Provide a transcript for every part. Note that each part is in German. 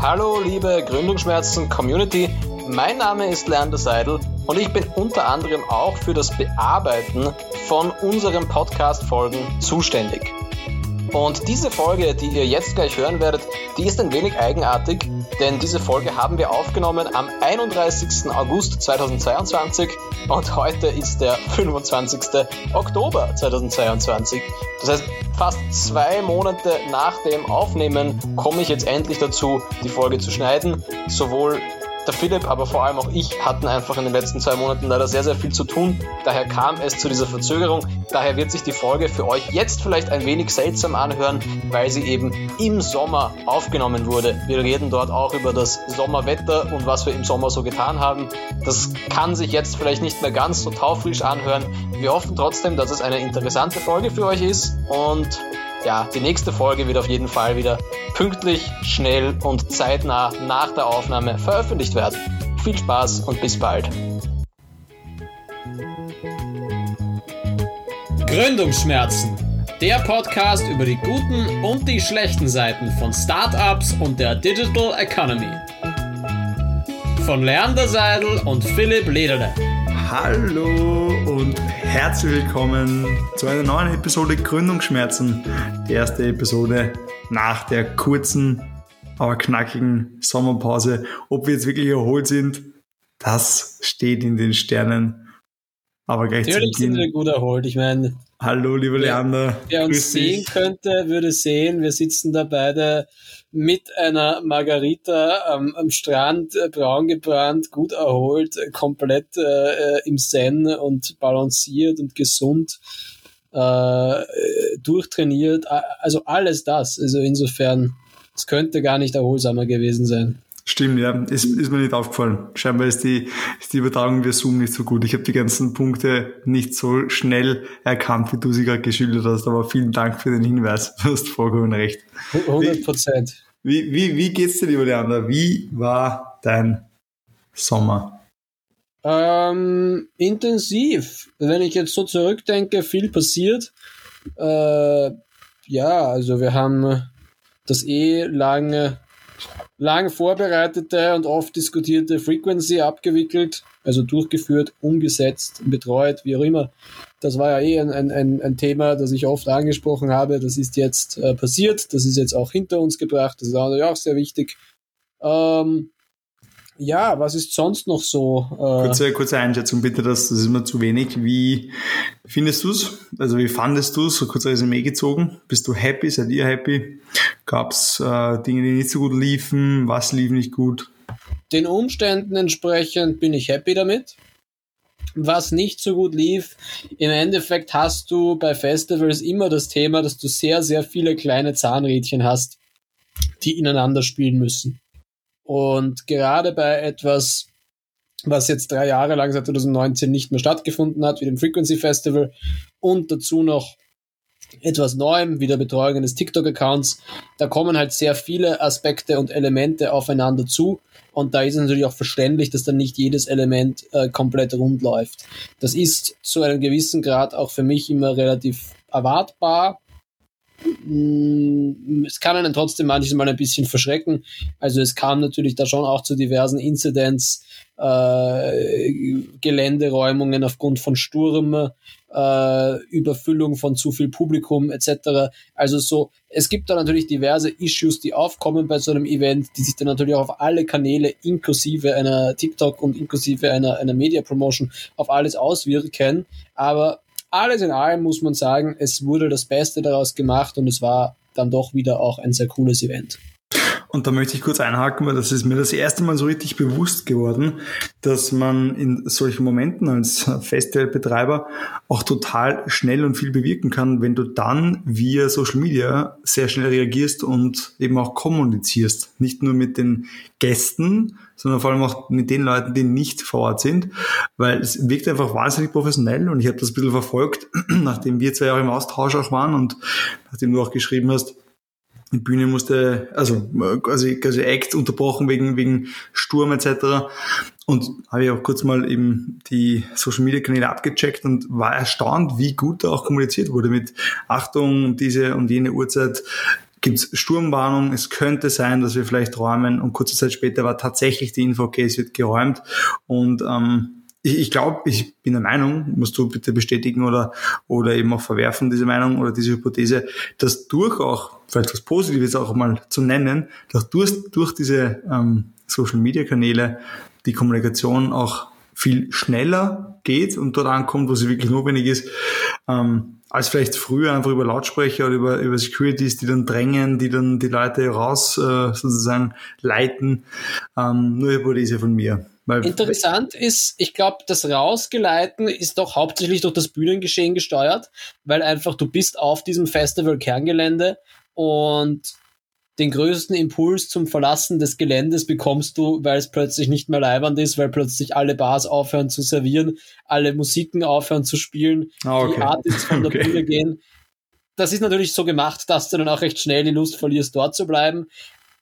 Hallo liebe Gründungsschmerzen Community, mein Name ist Leander Seidel und ich bin unter anderem auch für das Bearbeiten von unseren Podcast-Folgen zuständig. Und diese Folge, die ihr jetzt gleich hören werdet, die ist ein wenig eigenartig, denn diese Folge haben wir aufgenommen am 31. August 2022 und heute ist der 25. Oktober 2022. Das heißt, fast zwei Monate nach dem Aufnehmen komme ich jetzt endlich dazu, die Folge zu schneiden. Sowohl der Philipp, aber vor allem auch ich hatten einfach in den letzten zwei Monaten leider sehr, sehr viel zu tun. Daher kam es zu dieser Verzögerung. Daher wird sich die Folge für euch jetzt vielleicht ein wenig seltsam anhören, weil sie eben im Sommer aufgenommen wurde. Wir reden dort auch über das Sommerwetter und was wir im Sommer so getan haben. Das kann sich jetzt vielleicht nicht mehr ganz so taufrisch anhören. Wir hoffen trotzdem, dass es eine interessante Folge für euch ist und ja, die nächste Folge wird auf jeden Fall wieder pünktlich, schnell und zeitnah nach der Aufnahme veröffentlicht werden. Viel Spaß und bis bald. Gründungsschmerzen. Der Podcast über die guten und die schlechten Seiten von Startups und der Digital Economy. Von Leander Seidel und Philipp Lederle. Hallo und herzlich willkommen zu einer neuen Episode Gründungsschmerzen. Die erste Episode nach der kurzen, aber knackigen Sommerpause. Ob wir jetzt wirklich erholt sind, das steht in den Sternen. Aber gleich Natürlich sind wir gut erholt. Ich meine, hallo, lieber Leander. Wer uns sehen dich. könnte, würde sehen, wir sitzen da beide mit einer Margarita am, am Strand, äh, braun gebrannt, gut erholt, äh, komplett äh, im Zen und balanciert und gesund, äh, durchtrainiert. Also alles das. Also insofern, es könnte gar nicht erholsamer gewesen sein. Stimmt, ja. Ist, ist mir nicht aufgefallen. Scheinbar ist die, ist die Übertragung via Zoom nicht so gut. Ich habe die ganzen Punkte nicht so schnell erkannt, wie du sie gerade geschildert hast. Aber vielen Dank für den Hinweis. Du hast vollkommen recht. 100 Prozent. Wie, wie, wie geht's dir, lieber Leander? Wie war dein Sommer? Ähm, intensiv. Wenn ich jetzt so zurückdenke, viel passiert. Äh, ja, also wir haben das eh lange lang vorbereitete und oft diskutierte Frequency abgewickelt, also durchgeführt, umgesetzt, betreut, wie auch immer. Das war ja eh ein, ein, ein Thema, das ich oft angesprochen habe. Das ist jetzt äh, passiert, das ist jetzt auch hinter uns gebracht, das ist auch, auch sehr wichtig. Ähm, ja, was ist sonst noch so? Äh kurze, kurze Einschätzung bitte, das, das ist mir zu wenig. Wie findest du es? Also wie fandest du es? So kurz Resümee gezogen. Bist du happy? Seid ihr happy? Gab es äh, Dinge, die nicht so gut liefen? Was lief nicht gut? Den Umständen entsprechend bin ich happy damit. Was nicht so gut lief, im Endeffekt hast du bei Festivals immer das Thema, dass du sehr, sehr viele kleine Zahnrädchen hast, die ineinander spielen müssen. Und gerade bei etwas, was jetzt drei Jahre lang seit 2019 nicht mehr stattgefunden hat, wie dem Frequency Festival und dazu noch etwas Neuem, wie der Betreuung eines TikTok-Accounts, da kommen halt sehr viele Aspekte und Elemente aufeinander zu. Und da ist es natürlich auch verständlich, dass dann nicht jedes Element äh, komplett rund läuft. Das ist zu einem gewissen Grad auch für mich immer relativ erwartbar. Mm, es kann einen trotzdem manchmal ein bisschen verschrecken. Also es kam natürlich da schon auch zu diversen Incidents, äh, Geländeräumungen aufgrund von Sturm, äh, Überfüllung von zu viel Publikum etc. Also so, es gibt da natürlich diverse Issues, die aufkommen bei so einem Event, die sich dann natürlich auch auf alle Kanäle inklusive einer TikTok und inklusive einer, einer Media Promotion auf alles auswirken. Aber alles in allem muss man sagen, es wurde das Beste daraus gemacht und es war dann doch wieder auch ein sehr cooles Event. Und da möchte ich kurz einhaken, weil das ist mir das erste Mal so richtig bewusst geworden, dass man in solchen Momenten als Festivalbetreiber auch total schnell und viel bewirken kann, wenn du dann via Social Media sehr schnell reagierst und eben auch kommunizierst. Nicht nur mit den Gästen, sondern vor allem auch mit den Leuten, die nicht vor Ort sind, weil es wirkt einfach wahnsinnig professionell und ich habe das ein bisschen verfolgt, nachdem wir zwei Jahre im Austausch auch waren und nachdem du auch geschrieben hast, die Bühne musste, also quasi, quasi Act unterbrochen wegen, wegen Sturm etc. Und habe ich auch kurz mal eben die Social Media Kanäle abgecheckt und war erstaunt, wie gut da auch kommuniziert wurde mit Achtung, diese und jene Uhrzeit gibt es Sturmwarnung, es könnte sein, dass wir vielleicht räumen und kurze Zeit später war tatsächlich die Info, okay, es wird geräumt und ähm, ich, ich glaube, ich bin der Meinung, musst du bitte bestätigen oder, oder eben auch verwerfen, diese Meinung oder diese Hypothese, dass durch auch, vielleicht was Positives auch mal zu nennen, dass durch, durch diese ähm, Social Media Kanäle die Kommunikation auch viel schneller geht und dort ankommt, wo sie wirklich notwendig ist, ähm, als vielleicht früher einfach über Lautsprecher oder über, über Securities, die dann drängen, die dann die Leute raus äh, sozusagen leiten. Ähm, nur Hypothese von mir. Weil Interessant ist, ich glaube, das Rausgeleiten ist doch hauptsächlich durch das Bühnengeschehen gesteuert, weil einfach du bist auf diesem Festival-Kerngelände und den größten Impuls zum Verlassen des Geländes bekommst du, weil es plötzlich nicht mehr leibend ist, weil plötzlich alle Bars aufhören zu servieren, alle Musiken aufhören zu spielen, ah, okay. die Artists von der okay. Bühne gehen. Das ist natürlich so gemacht, dass du dann auch recht schnell die Lust verlierst, dort zu bleiben.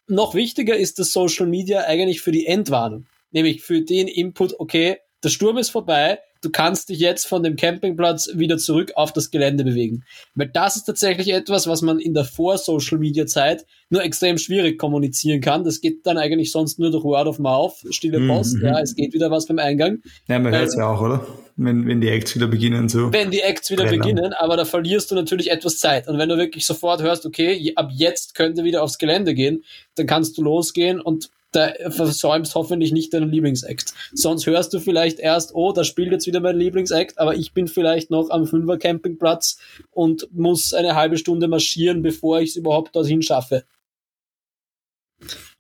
Noch wichtiger ist das Social Media eigentlich für die Endwarnung nämlich für den Input, okay, der Sturm ist vorbei, du kannst dich jetzt von dem Campingplatz wieder zurück auf das Gelände bewegen. Weil das ist tatsächlich etwas, was man in der Vor-Social-Media-Zeit nur extrem schwierig kommunizieren kann. Das geht dann eigentlich sonst nur durch Word of Mouth, stille mhm, Post, mhm. ja, es geht wieder was beim Eingang. Ja, man hört es ja auch, oder? Wenn, wenn die Acts wieder beginnen so. Wenn die Acts wieder brennen. beginnen, aber da verlierst du natürlich etwas Zeit. Und wenn du wirklich sofort hörst, okay, ab jetzt könnte wieder aufs Gelände gehen, dann kannst du losgehen und da versäumst hoffentlich nicht deinen Lieblingsakt. Sonst hörst du vielleicht erst, oh, da spielt jetzt wieder mein Lieblingsakt, aber ich bin vielleicht noch am Fünfer Campingplatz und muss eine halbe Stunde marschieren, bevor ich es überhaupt dorthin schaffe.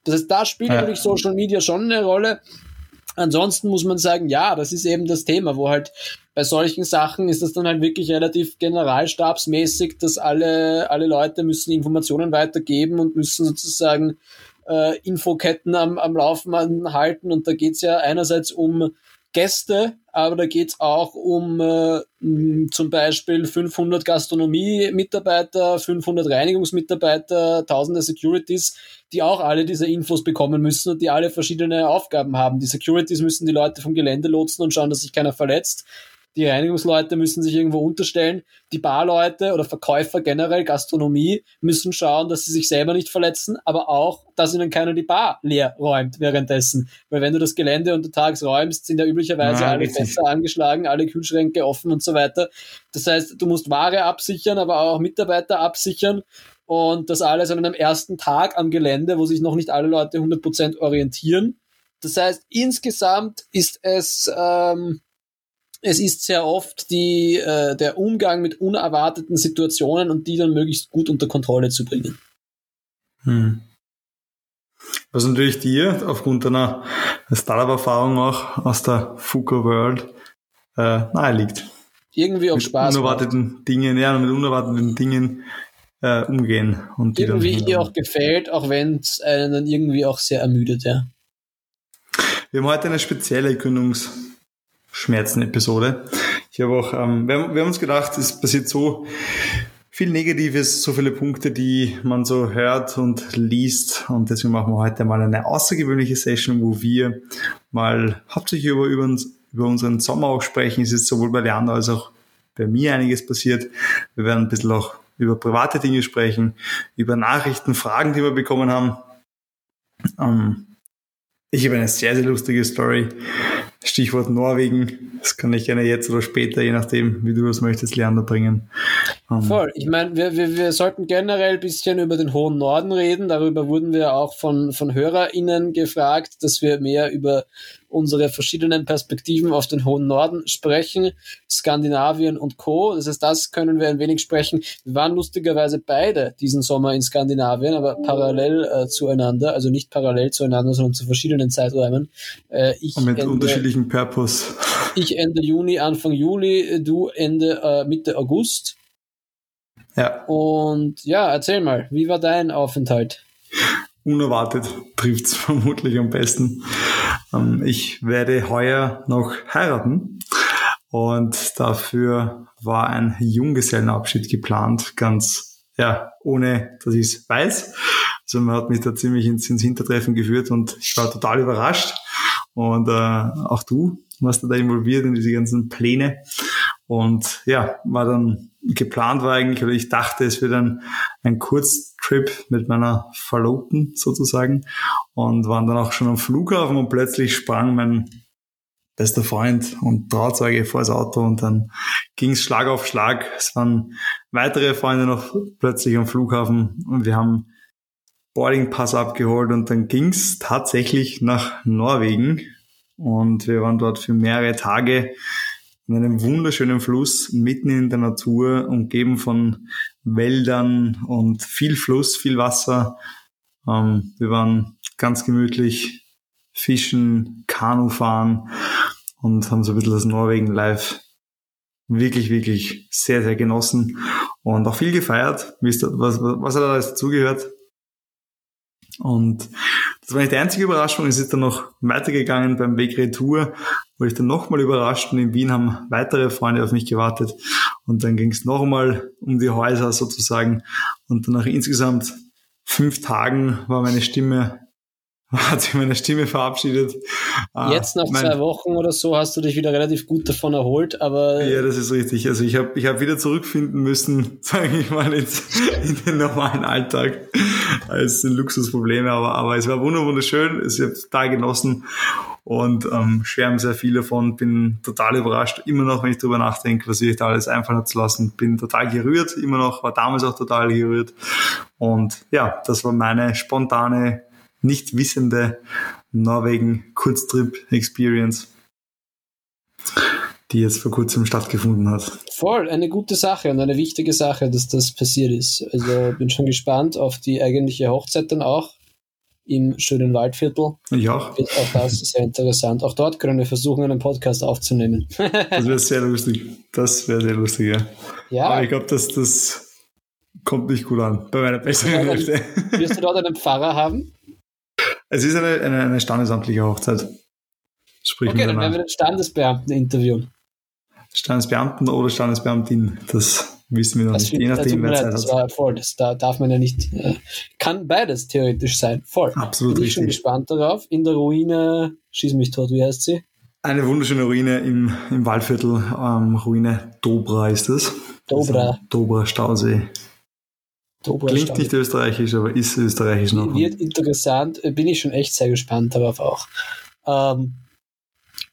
Das heißt, da spielt ja. natürlich Social Media schon eine Rolle. Ansonsten muss man sagen, ja, das ist eben das Thema, wo halt bei solchen Sachen ist das dann halt wirklich relativ generalstabsmäßig, dass alle, alle Leute müssen Informationen weitergeben und müssen sozusagen äh, Infoketten am, am Laufen halten. Und da geht's ja einerseits um Gäste, aber da geht's auch um äh, zum Beispiel 500 Gastronomie-Mitarbeiter, 500 Reinigungsmitarbeiter, tausende Securities, die auch alle diese Infos bekommen müssen und die alle verschiedene Aufgaben haben. Die Securities müssen die Leute vom Gelände lotsen und schauen, dass sich keiner verletzt die Reinigungsleute müssen sich irgendwo unterstellen, die Barleute oder Verkäufer generell, Gastronomie, müssen schauen, dass sie sich selber nicht verletzen, aber auch, dass ihnen keiner die Bar leer räumt währenddessen. Weil wenn du das Gelände untertags räumst, sind ja üblicherweise ja, alle Fässer angeschlagen, alle Kühlschränke offen und so weiter. Das heißt, du musst Ware absichern, aber auch Mitarbeiter absichern und das alles an einem ersten Tag am Gelände, wo sich noch nicht alle Leute 100% orientieren. Das heißt, insgesamt ist es ähm, es ist sehr oft die, äh, der Umgang mit unerwarteten Situationen und die dann möglichst gut unter Kontrolle zu bringen. Hm. Was natürlich dir aufgrund deiner Startup-Erfahrung auch aus der FUKA World äh, nahe liegt. Irgendwie auch mit Spaß. Mit unerwarteten macht. Dingen, ja, mit unerwarteten Dingen äh, umgehen. Und die irgendwie ihr auch gefällt, auch wenn es einen dann irgendwie auch sehr ermüdet, ja. Wir haben heute eine spezielle Gründungs- Schmerzen-Episode. Ich habe auch, ähm, wir, haben, wir haben uns gedacht, es passiert so viel Negatives, so viele Punkte, die man so hört und liest. Und deswegen machen wir heute mal eine außergewöhnliche Session, wo wir mal hauptsächlich über, über, uns, über unseren Sommer auch sprechen. Es ist sowohl bei Leander als auch bei mir einiges passiert. Wir werden ein bisschen auch über private Dinge sprechen, über Nachrichten, Fragen, die wir bekommen haben. Ähm, ich habe eine sehr, sehr lustige Story Stichwort Norwegen. Das kann ich gerne jetzt oder später, je nachdem, wie du es möchtest, Leander bringen. Ähm, Voll. Ich meine, wir, wir, wir sollten generell ein bisschen über den hohen Norden reden. Darüber wurden wir auch von, von HörerInnen gefragt, dass wir mehr über unsere verschiedenen Perspektiven auf den hohen Norden sprechen, Skandinavien und Co. Das heißt, das können wir ein wenig sprechen. Wir waren lustigerweise beide diesen Sommer in Skandinavien, aber parallel äh, zueinander, also nicht parallel zueinander, sondern zu verschiedenen Zeiträumen. Äh, ich mit Ende, unterschiedlichen Purpose. Ich Ende Juni, Anfang Juli, du Ende äh, Mitte August. Ja. Und ja, erzähl mal, wie war dein Aufenthalt? Unerwartet trifft es vermutlich am besten. Ähm, ich werde heuer noch heiraten und dafür war ein Junggesellenabschied geplant, ganz ja, ohne dass ich es weiß. Also man hat mich da ziemlich ins, ins Hintertreffen geführt und ich war total überrascht. Und äh, auch du warst da involviert in diese ganzen Pläne. Und ja, war dann geplant war eigentlich, oder ich dachte, es wird ein, ein Kurztrip mit meiner Verlobten sozusagen und waren dann auch schon am Flughafen und plötzlich sprang mein bester Freund und Trauzeuge vor das Auto und dann ging es Schlag auf Schlag. Es waren weitere Freunde noch plötzlich am Flughafen und wir haben Boardingpass abgeholt und dann ging es tatsächlich nach Norwegen und wir waren dort für mehrere Tage in einem wunderschönen Fluss mitten in der Natur, umgeben von Wäldern und viel Fluss, viel Wasser. Ähm, wir waren ganz gemütlich fischen, Kanu fahren und haben so ein bisschen das Norwegen live wirklich, wirklich sehr, sehr genossen und auch viel gefeiert. Was, was hat da alles dazugehört? Und das war nicht die einzige Überraschung. Es ist dann noch weitergegangen beim Weg Retour, wo ich dann nochmal überrascht und in Wien haben weitere Freunde auf mich gewartet. Und dann ging es nochmal um die Häuser sozusagen. Und dann nach insgesamt fünf Tagen war meine Stimme hat sich meine Stimme verabschiedet. Ah, Jetzt nach mein, zwei Wochen oder so hast du dich wieder relativ gut davon erholt, aber. Ja, das ist richtig. Also ich habe ich hab wieder zurückfinden müssen, sage ich mal, ins, in den normalen Alltag. Es sind Luxusprobleme, aber, aber es war wunderschön. Es habe total genossen und ähm, schwärmen sehr viel davon. Bin total überrascht, immer noch, wenn ich darüber nachdenke, was ich da alles einfallen zu lassen. Bin total gerührt, immer noch, war damals auch total gerührt. Und ja, das war meine spontane nicht wissende Norwegen-Kurztrip-Experience, die jetzt vor kurzem stattgefunden hat. Voll, eine gute Sache und eine wichtige Sache, dass das passiert ist. Also bin schon gespannt auf die eigentliche Hochzeit dann auch im schönen Waldviertel. Ich auch. Wird auch das sehr interessant. Auch dort können wir versuchen, einen Podcast aufzunehmen. das wäre sehr lustig. Das wäre sehr lustig, ja. ja. Aber ich glaube, dass das kommt nicht gut an bei meiner besseren Hälfte. Wirst du dort einen Pfarrer haben? Es ist eine, eine, eine standesamtliche Hochzeit. Sprich okay, dann werden wir den Standesbeamten interviewen. Standesbeamten oder Standesbeamtin, das wissen wir noch das nicht, je nachdem, wer Zeit das War voll, das da darf man ja nicht, äh, kann beides theoretisch sein, voll. Absolut Bin richtig. Ich bin gespannt darauf. In der Ruine, schieß mich tot, wie heißt sie? Eine wunderschöne Ruine im, im Waldviertel, ähm, Ruine Dobra ist es. Dobra. Dobra Stausee. Klingt nicht österreichisch, aber ist österreichisch noch. Wird interessant, äh, bin ich schon echt sehr gespannt darauf auch. Ähm,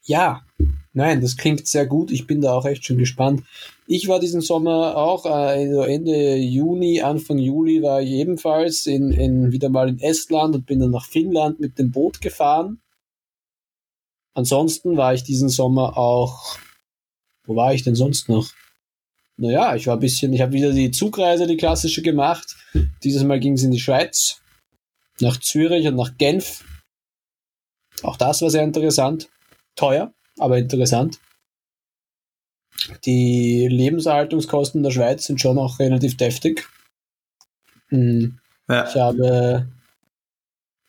ja, nein, das klingt sehr gut. Ich bin da auch echt schon gespannt. Ich war diesen Sommer auch, also Ende Juni, Anfang Juli war ich ebenfalls in, in, wieder mal in Estland und bin dann nach Finnland mit dem Boot gefahren. Ansonsten war ich diesen Sommer auch, wo war ich denn sonst noch? Naja, ich war ein bisschen, ich habe wieder die Zugreise, die klassische gemacht. Dieses Mal ging es in die Schweiz, nach Zürich und nach Genf. Auch das war sehr interessant. Teuer, aber interessant. Die Lebenserhaltungskosten der Schweiz sind schon auch relativ deftig. Hm. Ja. Ich habe,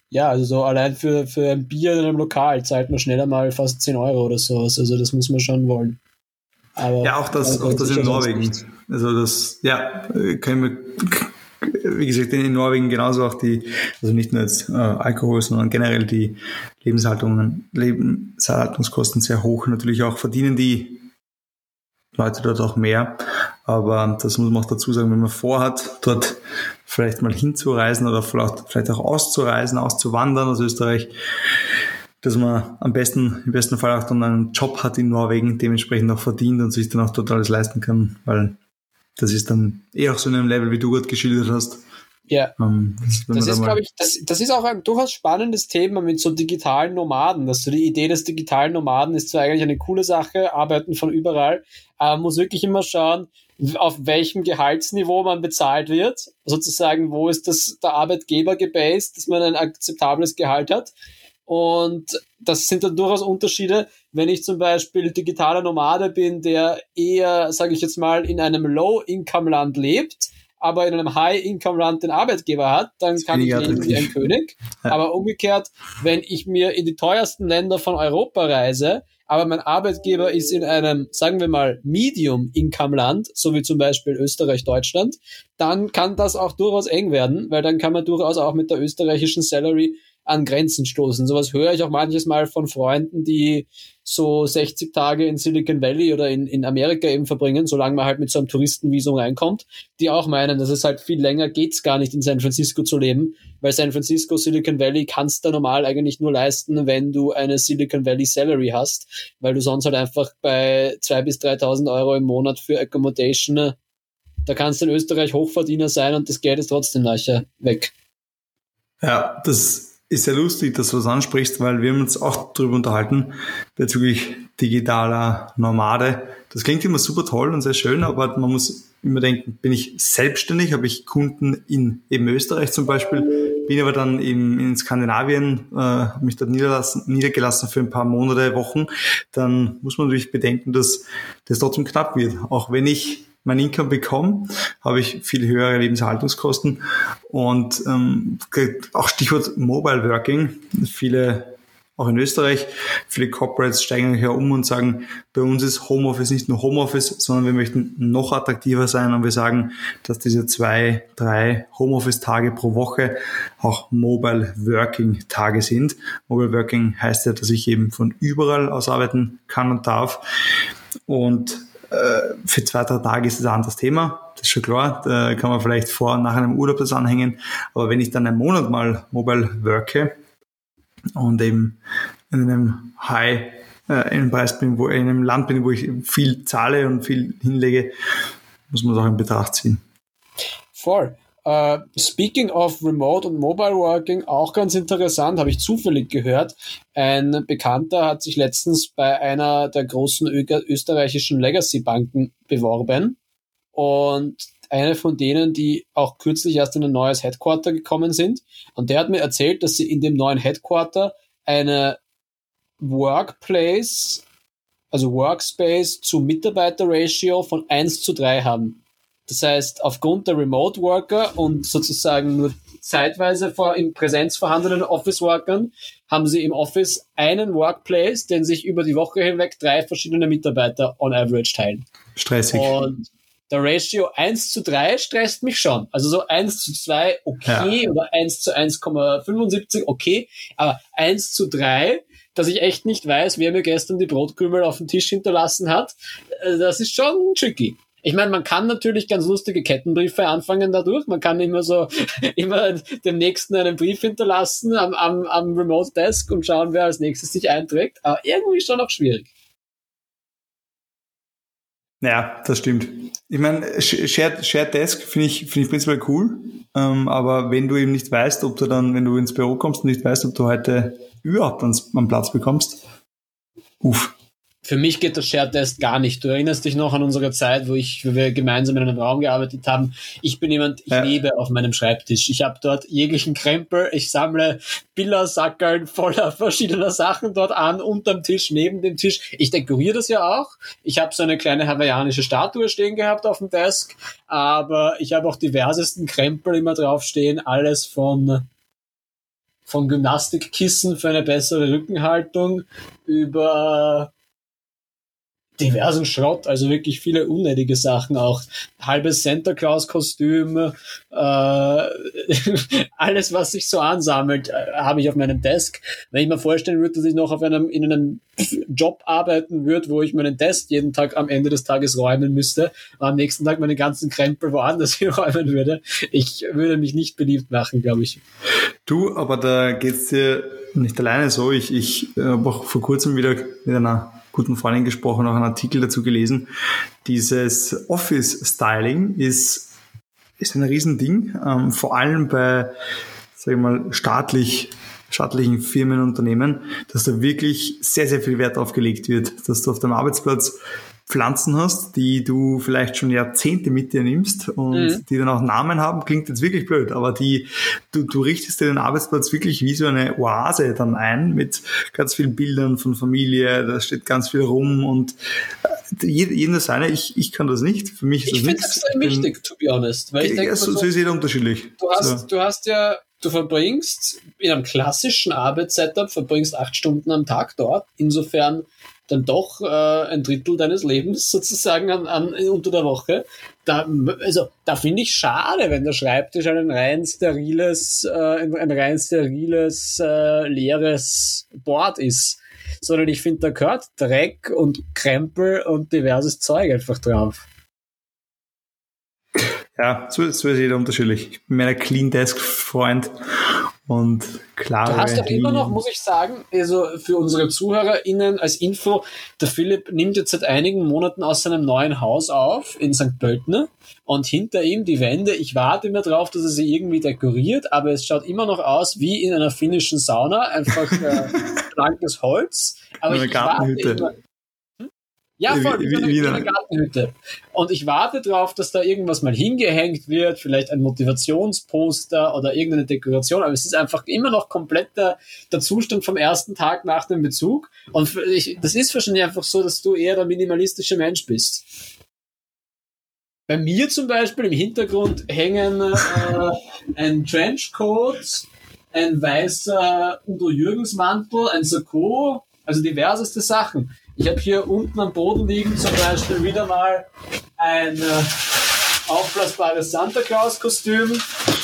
ja, also so allein für, für ein Bier in einem Lokal zahlt man schneller mal fast 10 Euro oder sowas. Also das muss man schon wollen. Aber ja, auch das, auch das in Norwegen. Also das, ja, können wir, wie gesagt, in Norwegen genauso auch die, also nicht nur jetzt äh, Alkohol, sondern generell die Lebenshaltungen, Lebenshaltungskosten sehr hoch. Natürlich auch verdienen die Leute dort auch mehr. Aber das muss man auch dazu sagen, wenn man vorhat, dort vielleicht mal hinzureisen oder vielleicht, vielleicht auch auszureisen, auszuwandern aus Österreich, dass man am besten, im besten Fall auch dann einen Job hat in Norwegen, dementsprechend auch verdient und sich dann auch dort alles leisten kann, weil das ist dann eh auch so in einem Level, wie du gerade geschildert hast. Ja. Ähm, das, ist, glaube ich, das, das ist auch ein durchaus spannendes Thema mit so digitalen Nomaden. Dass so die Idee des digitalen Nomaden ist zwar eigentlich eine coole Sache, arbeiten von überall, aber man muss wirklich immer schauen, auf welchem Gehaltsniveau man bezahlt wird. Sozusagen, wo ist das der Arbeitgeber gebased, dass man ein akzeptables Gehalt hat. Und das sind dann durchaus Unterschiede, wenn ich zum Beispiel digitaler Nomade bin, der eher, sage ich jetzt mal, in einem Low-Income-Land lebt, aber in einem High-Income-Land den Arbeitgeber hat, dann kann ich leben wie ein König. Aber umgekehrt, wenn ich mir in die teuersten Länder von Europa reise, aber mein Arbeitgeber ist in einem, sagen wir mal, Medium-Income-Land, so wie zum Beispiel Österreich, Deutschland, dann kann das auch durchaus eng werden, weil dann kann man durchaus auch mit der österreichischen Salary an Grenzen stoßen. Sowas höre ich auch manches Mal von Freunden, die so 60 Tage in Silicon Valley oder in, in Amerika eben verbringen, solange man halt mit so einem Touristenvisum reinkommt, die auch meinen, dass es halt viel länger geht's gar nicht in San Francisco zu leben, weil San Francisco, Silicon Valley kannst du normal eigentlich nur leisten, wenn du eine Silicon Valley Salary hast, weil du sonst halt einfach bei zwei bis 3.000 Euro im Monat für Accommodation, da kannst du in Österreich Hochverdiener sein und das Geld ist trotzdem nachher weg. Ja, das ist sehr lustig, dass du das ansprichst, weil wir haben uns auch darüber unterhalten, bezüglich digitaler Nomade. Das klingt immer super toll und sehr schön, aber man muss immer denken, bin ich selbstständig, habe ich Kunden in eben Österreich zum Beispiel, bin aber dann eben in Skandinavien, äh, mich dort niedergelassen für ein paar Monate, Wochen, dann muss man natürlich bedenken, dass das trotzdem knapp wird. Auch wenn ich mein Income bekomme, habe ich viel höhere Lebenshaltungskosten. Und ähm, auch Stichwort Mobile Working. Viele, auch in Österreich, viele Corporates steigen hier um und sagen, bei uns ist Homeoffice nicht nur Homeoffice, sondern wir möchten noch attraktiver sein und wir sagen, dass diese zwei, drei Homeoffice-Tage pro Woche auch Mobile Working-Tage sind. Mobile Working heißt ja, dass ich eben von überall aus arbeiten kann und darf. Und für zwei, drei Tage ist es ein anderes Thema. Das ist schon klar. Da kann man vielleicht vor und nach einem Urlaub das anhängen. Aber wenn ich dann einen Monat mal mobile worke und eben in einem High äh, in Preis bin, wo in einem Land bin, wo ich viel zahle und viel hinlege, muss man das auch in Betracht ziehen. Voll. Uh, speaking of Remote und Mobile Working, auch ganz interessant, habe ich zufällig gehört. Ein Bekannter hat sich letztens bei einer der großen österreichischen Legacy-Banken beworben. Und eine von denen, die auch kürzlich erst in ein neues Headquarter gekommen sind. Und der hat mir erzählt, dass sie in dem neuen Headquarter eine Workplace, also Workspace zu Mitarbeiter-Ratio von 1 zu 3 haben. Das heißt, aufgrund der Remote Worker und sozusagen nur zeitweise vor in Präsenz vorhandenen Office Workern haben sie im Office einen Workplace, den sich über die Woche hinweg drei verschiedene Mitarbeiter on average teilen. Stressig. Und der Ratio 1 zu 3 stresst mich schon. Also so 1 zu 2 okay ja. oder 1 zu 1,75 okay, aber 1 zu 3, dass ich echt nicht weiß, wer mir gestern die Brotkrümel auf dem Tisch hinterlassen hat, äh, das ist schon tricky. Ich meine, man kann natürlich ganz lustige Kettenbriefe anfangen dadurch. Man kann immer so, immer dem Nächsten einen Brief hinterlassen am, am, am Remote Desk und schauen, wer als nächstes sich einträgt. Aber irgendwie schon auch schwierig. Ja, das stimmt. Ich meine, Shared, Shared Desk finde ich, finde ich prinzipiell cool. Ähm, aber wenn du eben nicht weißt, ob du dann, wenn du ins Büro kommst und nicht weißt, ob du heute überhaupt einen Platz bekommst, uff für mich geht das Shared Desk gar nicht. Du erinnerst dich noch an unsere Zeit, wo ich, wo wir gemeinsam in einem Raum gearbeitet haben. Ich bin jemand, ich ja. lebe auf meinem Schreibtisch. Ich habe dort jeglichen Krempel. Ich sammle Billersackerl voller verschiedener Sachen dort an, unterm Tisch, neben dem Tisch. Ich dekoriere das ja auch. Ich habe so eine kleine hawaiianische Statue stehen gehabt auf dem Desk, aber ich habe auch diversesten Krempel immer draufstehen. Alles von von Gymnastikkissen für eine bessere Rückenhaltung über diversen Schrott, also wirklich viele unnötige Sachen auch. Halbes Santa Claus Kostüm, äh, alles, was sich so ansammelt, äh, habe ich auf meinem Desk. Wenn ich mir vorstellen würde, dass ich noch auf einem, in einem Job arbeiten würde, wo ich meinen Desk jeden Tag am Ende des Tages räumen müsste, und am nächsten Tag meine ganzen Krempel woanders hin räumen würde, ich würde mich nicht beliebt machen, glaube ich. Du, aber da geht's dir nicht alleine so. Ich, ich habe auch vor kurzem wieder mit einer guten Freundin gesprochen, auch einen Artikel dazu gelesen. Dieses Office-Styling ist, ist ein Riesending, ähm, vor allem bei, sag ich mal, staatlich staatlichen Firmen Unternehmen, dass da wirklich sehr, sehr viel Wert drauf wird, dass du auf deinem Arbeitsplatz Pflanzen hast, die du vielleicht schon Jahrzehnte mit dir nimmst und mhm. die dann auch Namen haben, klingt jetzt wirklich blöd, aber die, du, du richtest dir den Arbeitsplatz wirklich wie so eine Oase dann ein mit ganz vielen Bildern von Familie, da steht ganz viel rum und äh, jeder seine, ich, ich kann das nicht, für mich ist das Ich finde das sehr wichtig, to be honest. Weil ich denke, so, so ist jeder unterschiedlich. Du hast, so. du hast ja du verbringst in einem klassischen Arbeitssetup, verbringst acht Stunden am Tag dort. Insofern dann doch äh, ein Drittel deines Lebens sozusagen an, an, unter der Woche. Da, also, da finde ich schade, wenn der Schreibtisch ein rein steriles, äh, ein, ein rein steriles, äh, leeres Board ist. Sondern ich finde, da gehört Dreck und Krempel und diverses Zeug einfach drauf. Ja, so, so ist jeder unterschiedlich. Ich bin mehr Clean Desk Freund und klar. Du hast doch immer noch, muss ich sagen, also für unsere ZuhörerInnen als Info, der Philipp nimmt jetzt seit einigen Monaten aus seinem neuen Haus auf in St. Pölten und hinter ihm die Wände. Ich warte immer drauf, dass er sie irgendwie dekoriert, aber es schaut immer noch aus wie in einer finnischen Sauna, einfach äh, blankes Holz. Aber ich, ich warte immer, ja, voll, wie, wie, wie eine Gartenhütte. Und ich warte drauf, dass da irgendwas mal hingehängt wird, vielleicht ein Motivationsposter oder irgendeine Dekoration, aber es ist einfach immer noch komplett der, der Zustand vom ersten Tag nach dem Bezug. Und ich, das ist wahrscheinlich einfach so, dass du eher der minimalistische Mensch bist. Bei mir zum Beispiel im Hintergrund hängen äh, ein Trenchcoat, ein weißer Udo Jürgens Mantel, ein Sakko, also diverseste Sachen. Ich habe hier unten am Boden liegen zum Beispiel wieder mal ein äh, aufblasbares Santa Claus Kostüm.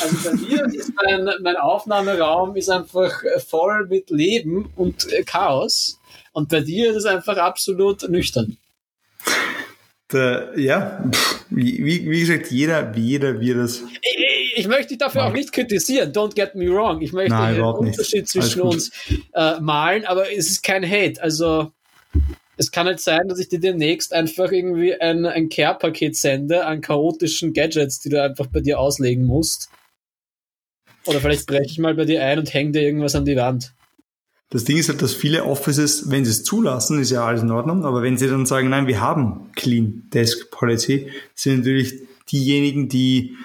Also bei mir ist mein, mein Aufnahmeraum ist einfach voll mit Leben und äh, Chaos. Und bei dir ist es einfach absolut nüchtern. Der, ja, wie, wie, gesagt, jeder, jeder wird es. Ich, ich, möchte dich dafür Nein. auch nicht kritisieren, don't get me wrong. Ich möchte Nein, den Unterschied nicht. zwischen uns äh, malen, aber es ist kein Hate. Also es kann halt sein, dass ich dir demnächst einfach irgendwie ein, ein Care-Paket sende an chaotischen Gadgets, die du einfach bei dir auslegen musst. Oder vielleicht breche ich mal bei dir ein und hänge dir irgendwas an die Wand. Das Ding ist halt, dass viele Offices, wenn sie es zulassen, ist ja alles in Ordnung, aber wenn sie dann sagen, nein, wir haben Clean Desk Policy, sind natürlich diejenigen, die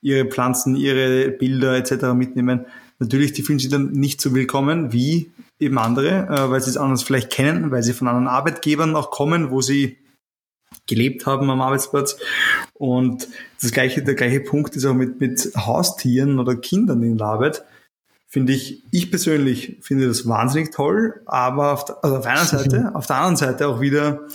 ihre Pflanzen, ihre Bilder etc. mitnehmen, natürlich, die fühlen sich dann nicht so willkommen wie eben andere, äh, weil sie es anders vielleicht kennen, weil sie von anderen Arbeitgebern auch kommen, wo sie gelebt haben am Arbeitsplatz. Und das gleiche, der gleiche Punkt ist auch mit, mit Haustieren oder Kindern in der Arbeit. Finde ich, ich persönlich finde das wahnsinnig toll, aber auf, der, also auf einer Seite, auf der anderen Seite auch wieder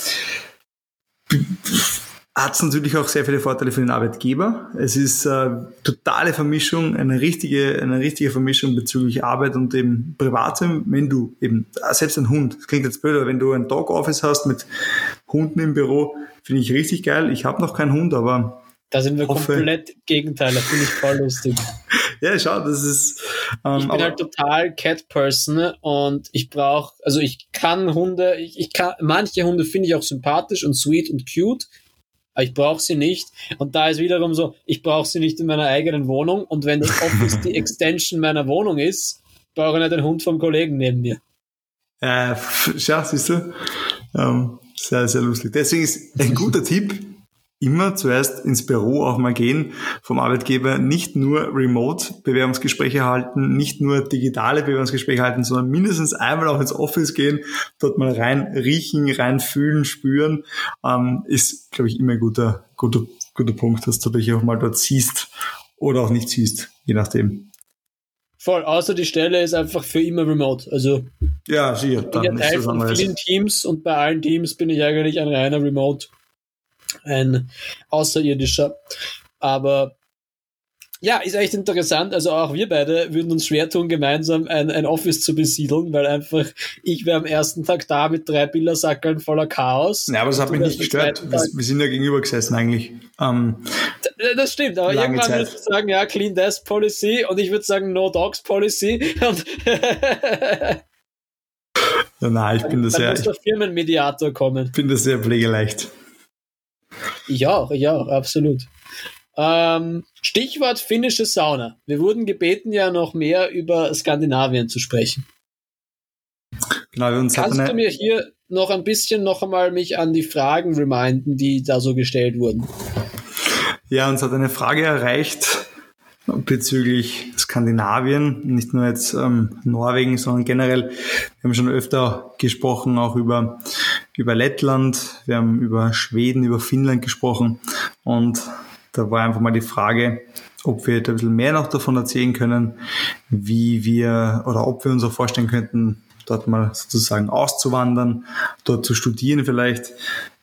hat es natürlich auch sehr viele Vorteile für den Arbeitgeber. Es ist äh, totale Vermischung, eine richtige, eine richtige Vermischung bezüglich Arbeit und eben Privatem. Wenn du eben, selbst ein Hund, das klingt jetzt blöd, aber wenn du ein Dog Office hast mit Hunden im Büro, finde ich richtig geil. Ich habe noch keinen Hund, aber da sind wir hoffe. komplett Gegenteile, finde ich voll lustig. ja, schau, das ist. Ähm, ich bin halt total Cat-Person und ich brauche, also ich kann Hunde, ich, ich kann, manche Hunde finde ich auch sympathisch und sweet und cute ich brauche sie nicht. Und da ist wiederum so, ich brauche sie nicht in meiner eigenen Wohnung. Und wenn das Office die Extension meiner Wohnung ist, brauche ich nicht den Hund vom Kollegen neben mir. Äh, schau, siehst du? Ähm, sehr, sehr lustig. Deswegen ist ein guter Tipp, immer zuerst ins Büro auch mal gehen, vom Arbeitgeber nicht nur Remote-Bewerbungsgespräche halten, nicht nur digitale Bewerbungsgespräche halten, sondern mindestens einmal auch ins Office gehen, dort mal rein riechen, rein fühlen, spüren, ähm, ist, glaube ich, immer ein guter, guter, guter Punkt, dass du dich auch mal dort siehst oder auch nicht siehst, je nachdem. Voll, außer die Stelle ist einfach für immer remote. Also ja, sicher. Ich bin ja Teil von vielen Teams und bei allen Teams bin ich eigentlich ein reiner Remote ein Außerirdischer. Aber ja, ist echt interessant. Also auch wir beide würden uns schwer tun, gemeinsam ein, ein Office zu besiedeln, weil einfach ich wäre am ersten Tag da mit drei Bildersackeln voller Chaos. Ja, aber das hat mich nicht gestört. Wir, wir, sind ja gegenüber gesessen eigentlich. Ähm, das stimmt, aber irgendwann Zeit. würdest du sagen, ja, Clean Desk Policy und ich würde sagen No Dogs Policy. Ja, nein, ich bin da sehr. Muss der Firmenmediator kommen. Ich bin da sehr pflegeleicht. Ich auch, ich auch, absolut. Ähm, Stichwort finnische Sauna. Wir wurden gebeten, ja noch mehr über Skandinavien zu sprechen. Genau, uns Kannst eine... du mir hier noch ein bisschen noch einmal mich an die Fragen reminden, die da so gestellt wurden? Ja, uns hat eine Frage erreicht bezüglich Skandinavien, nicht nur jetzt ähm, Norwegen, sondern generell. Wir haben schon öfter gesprochen, auch über, über Lettland, wir haben über Schweden, über Finnland gesprochen und da war einfach mal die Frage, ob wir ein bisschen mehr noch davon erzählen können, wie wir oder ob wir uns auch vorstellen könnten, dort mal sozusagen auszuwandern, dort zu studieren vielleicht.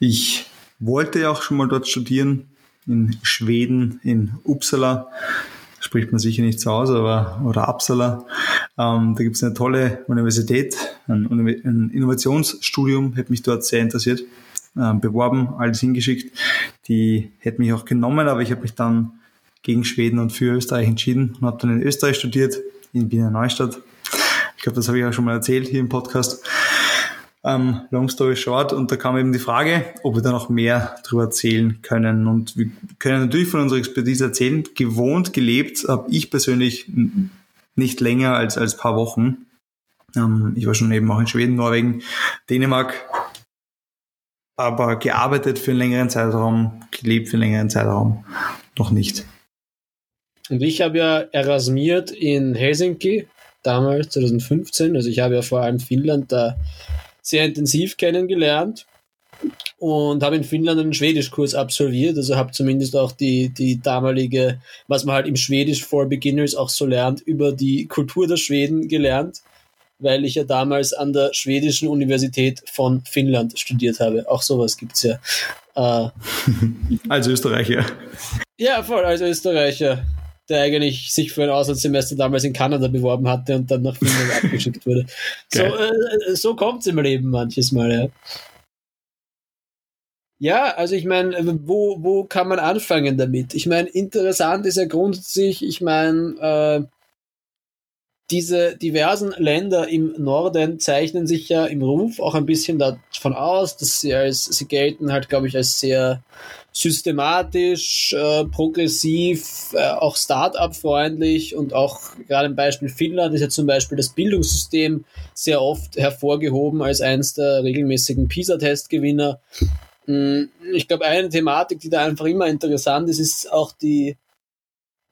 Ich wollte ja auch schon mal dort studieren, in Schweden, in Uppsala. Spricht man sicher nicht zu Hause, aber, oder Uppsala. Ähm, da gibt es eine tolle Universität, ein, ein Innovationsstudium, hätte mich dort sehr interessiert, äh, beworben, alles hingeschickt. Die hätte mich auch genommen, aber ich habe mich dann gegen Schweden und für Österreich entschieden und habe dann in Österreich studiert, in Wiener Neustadt. Ich glaube, das habe ich auch schon mal erzählt hier im Podcast. Um, long story short, und da kam eben die Frage, ob wir da noch mehr darüber erzählen können. Und wir können natürlich von unserer Expertise erzählen. Gewohnt, gelebt habe ich persönlich nicht länger als als paar Wochen. Um, ich war schon eben auch in Schweden, Norwegen, Dänemark, aber gearbeitet für einen längeren Zeitraum, gelebt für einen längeren Zeitraum noch nicht. Und ich habe ja erasmiert in Helsinki, damals 2015. Also ich habe ja vor allem Finnland da sehr intensiv kennengelernt und habe in Finnland einen Schwedischkurs absolviert. Also habe zumindest auch die, die damalige, was man halt im Schwedisch for Beginners auch so lernt, über die Kultur der Schweden gelernt, weil ich ja damals an der Schwedischen Universität von Finnland studiert habe. Auch sowas gibt's ja. Äh, als Österreicher. Ja, voll, als Österreicher der eigentlich sich für ein Auslandssemester damals in Kanada beworben hatte und dann nach Finnland abgeschickt wurde. So, äh, so kommt es im Leben manches Mal, ja. Ja, also ich meine, wo, wo kann man anfangen damit? Ich meine, interessant ist ja grundsätzlich, ich meine, äh, diese diversen Länder im Norden zeichnen sich ja im Ruf auch ein bisschen davon aus, dass sie als, sie gelten halt, glaube ich, als sehr systematisch, äh, progressiv, äh, auch Start-up-freundlich und auch gerade im Beispiel Finnland ist ja zum Beispiel das Bildungssystem sehr oft hervorgehoben als eines der regelmäßigen PISA-Testgewinner. Hm, ich glaube, eine Thematik, die da einfach immer interessant ist, ist auch die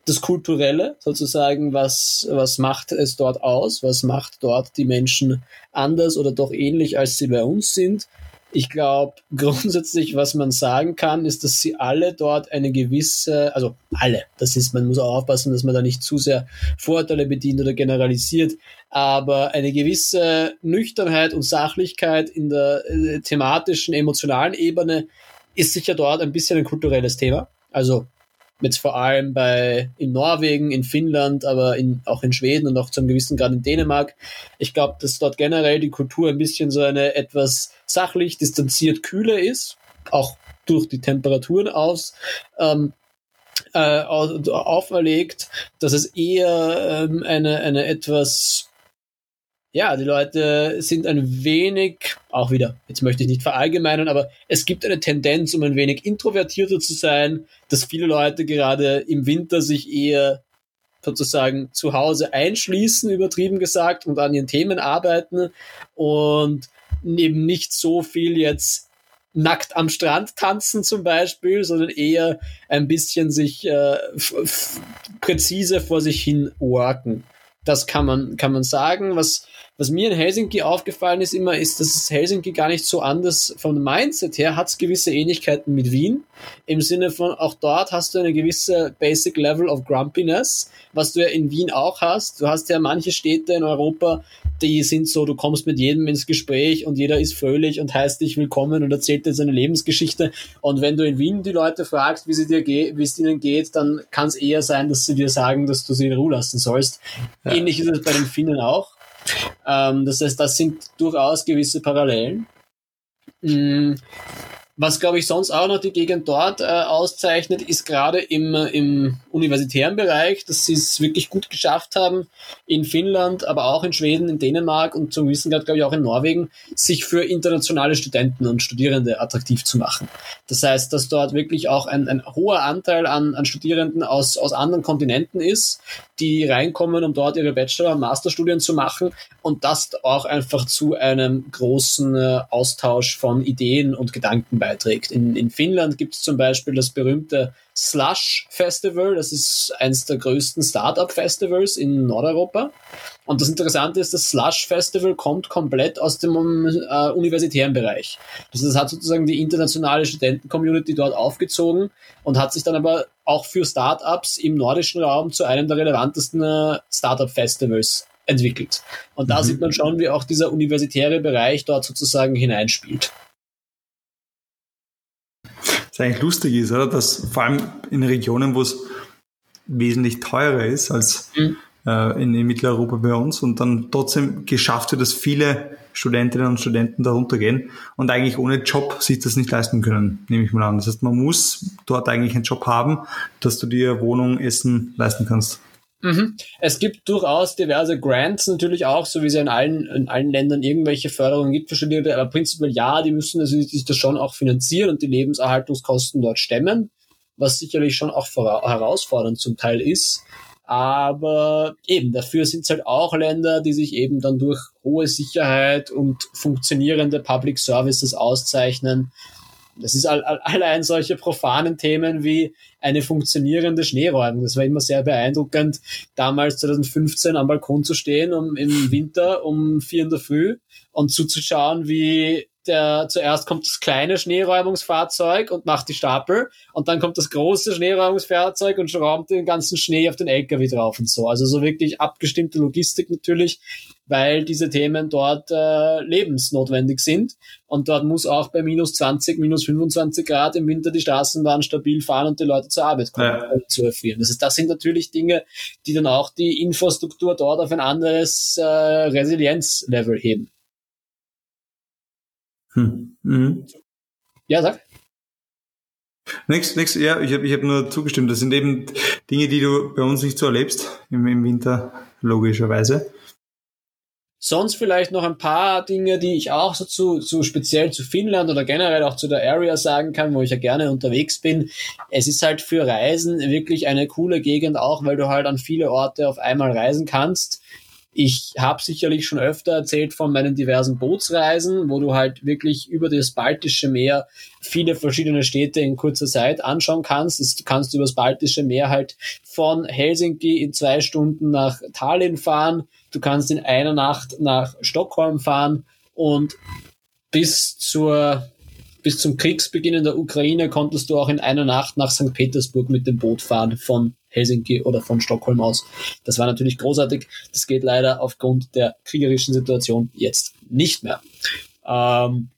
das Kulturelle sozusagen, was, was macht es dort aus, was macht dort die Menschen anders oder doch ähnlich, als sie bei uns sind. Ich glaube, grundsätzlich, was man sagen kann, ist, dass sie alle dort eine gewisse, also alle, das ist, man muss auch aufpassen, dass man da nicht zu sehr Vorteile bedient oder generalisiert, aber eine gewisse Nüchternheit und Sachlichkeit in der äh, thematischen, emotionalen Ebene ist sicher dort ein bisschen ein kulturelles Thema. Also jetzt vor allem bei in Norwegen, in Finnland, aber in, auch in Schweden und auch zum gewissen Grad in Dänemark. Ich glaube, dass dort generell die Kultur ein bisschen so eine etwas sachlich, distanziert, kühler ist, auch durch die Temperaturen aus. Ähm, äh, auferlegt, dass es eher ähm, eine, eine etwas ja, die Leute sind ein wenig, auch wieder, jetzt möchte ich nicht verallgemeinern, aber es gibt eine Tendenz, um ein wenig introvertierter zu sein, dass viele Leute gerade im Winter sich eher sozusagen zu Hause einschließen, übertrieben gesagt, und an ihren Themen arbeiten und eben nicht so viel jetzt nackt am Strand tanzen zum Beispiel, sondern eher ein bisschen sich äh, präzise vor sich hin worken. Das kann man, kann man sagen. Was was mir in Helsinki aufgefallen ist immer, ist, dass Helsinki gar nicht so anders vom Mindset her hat es gewisse Ähnlichkeiten mit Wien. Im Sinne von, auch dort hast du eine gewisse Basic Level of Grumpiness, was du ja in Wien auch hast. Du hast ja manche Städte in Europa, die sind so, du kommst mit jedem ins Gespräch und jeder ist fröhlich und heißt dich willkommen und erzählt dir seine Lebensgeschichte. Und wenn du in Wien die Leute fragst, wie sie dir geht, wie es ihnen geht, dann kann es eher sein, dass sie dir sagen, dass du sie in Ruhe lassen sollst. Ja. Ähnlich ist es bei den Finnen auch. Ähm, das heißt, das sind durchaus gewisse Parallelen. Mhm. Was, glaube ich, sonst auch noch die Gegend dort äh, auszeichnet, ist gerade im, im universitären Bereich, dass sie es wirklich gut geschafft haben, in Finnland, aber auch in Schweden, in Dänemark und zum Wissen glaube ich, auch in Norwegen, sich für internationale Studenten und Studierende attraktiv zu machen. Das heißt, dass dort wirklich auch ein, ein hoher Anteil an, an Studierenden aus, aus anderen Kontinenten ist, die reinkommen, um dort ihre Bachelor- und Masterstudien zu machen und das auch einfach zu einem großen äh, Austausch von Ideen und Gedanken beiträgt. In, in Finnland gibt es zum Beispiel das berühmte Slush Festival, das ist eines der größten Startup-Festivals in Nordeuropa. Und das Interessante ist, das Slush Festival kommt komplett aus dem äh, universitären Bereich. Das, das hat sozusagen die internationale Studenten-Community dort aufgezogen und hat sich dann aber auch für Startups im nordischen Raum zu einem der relevantesten äh, Startup-Festivals entwickelt. Und da mhm. sieht man schon, wie auch dieser universitäre Bereich dort sozusagen hineinspielt. Was eigentlich lustig ist, oder? Dass vor allem in Regionen, wo es wesentlich teurer ist als mhm. äh, in, in, Mitteleuropa bei uns und dann trotzdem geschafft wird, dass viele Studentinnen und Studenten darunter gehen und eigentlich ohne Job sich das nicht leisten können, nehme ich mal an. Das heißt, man muss dort eigentlich einen Job haben, dass du dir Wohnung, Essen leisten kannst. Mhm. Es gibt durchaus diverse Grants natürlich auch, so wie es ja in allen, in allen Ländern irgendwelche Förderungen gibt für Studierte, aber prinzipiell ja, die müssen sich das schon auch finanzieren und die Lebenserhaltungskosten dort stemmen, was sicherlich schon auch herausfordernd zum Teil ist. Aber eben, dafür sind es halt auch Länder, die sich eben dann durch hohe Sicherheit und funktionierende Public Services auszeichnen, das ist allein solche profanen Themen wie eine funktionierende Schneeräumung. Das war immer sehr beeindruckend, damals 2015 am Balkon zu stehen, um im Winter um vier in der Früh und zuzuschauen, wie der zuerst kommt das kleine Schneeräumungsfahrzeug und macht die Stapel und dann kommt das große Schneeräumungsfahrzeug und räumt den ganzen Schnee auf den LKW drauf und so. Also so wirklich abgestimmte Logistik natürlich, weil diese Themen dort äh, lebensnotwendig sind und dort muss auch bei minus 20, minus 25 Grad im Winter die Straßenbahn stabil fahren und die Leute zur Arbeit kommen ja. zu erfrieren. Das, ist, das sind natürlich Dinge, die dann auch die Infrastruktur dort auf ein anderes äh, Resilienzlevel heben. Hm. Mhm. Ja, sag. Nix, nix, ja, ich habe ich hab nur zugestimmt. Das sind eben Dinge, die du bei uns nicht so erlebst im, im Winter, logischerweise. Sonst vielleicht noch ein paar Dinge, die ich auch so zu, zu speziell zu Finnland oder generell auch zu der Area sagen kann, wo ich ja gerne unterwegs bin. Es ist halt für Reisen wirklich eine coole Gegend auch, weil du halt an viele Orte auf einmal reisen kannst. Ich habe sicherlich schon öfter erzählt von meinen diversen Bootsreisen, wo du halt wirklich über das Baltische Meer viele verschiedene Städte in kurzer Zeit anschauen kannst. du kannst über das Baltische Meer halt von Helsinki in zwei Stunden nach Tallinn fahren. Du kannst in einer Nacht nach Stockholm fahren und bis zur bis zum Kriegsbeginn in der Ukraine konntest du auch in einer Nacht nach St. Petersburg mit dem Boot fahren von Helsinki oder von Stockholm aus. Das war natürlich großartig. Das geht leider aufgrund der kriegerischen Situation jetzt nicht mehr. Ähm,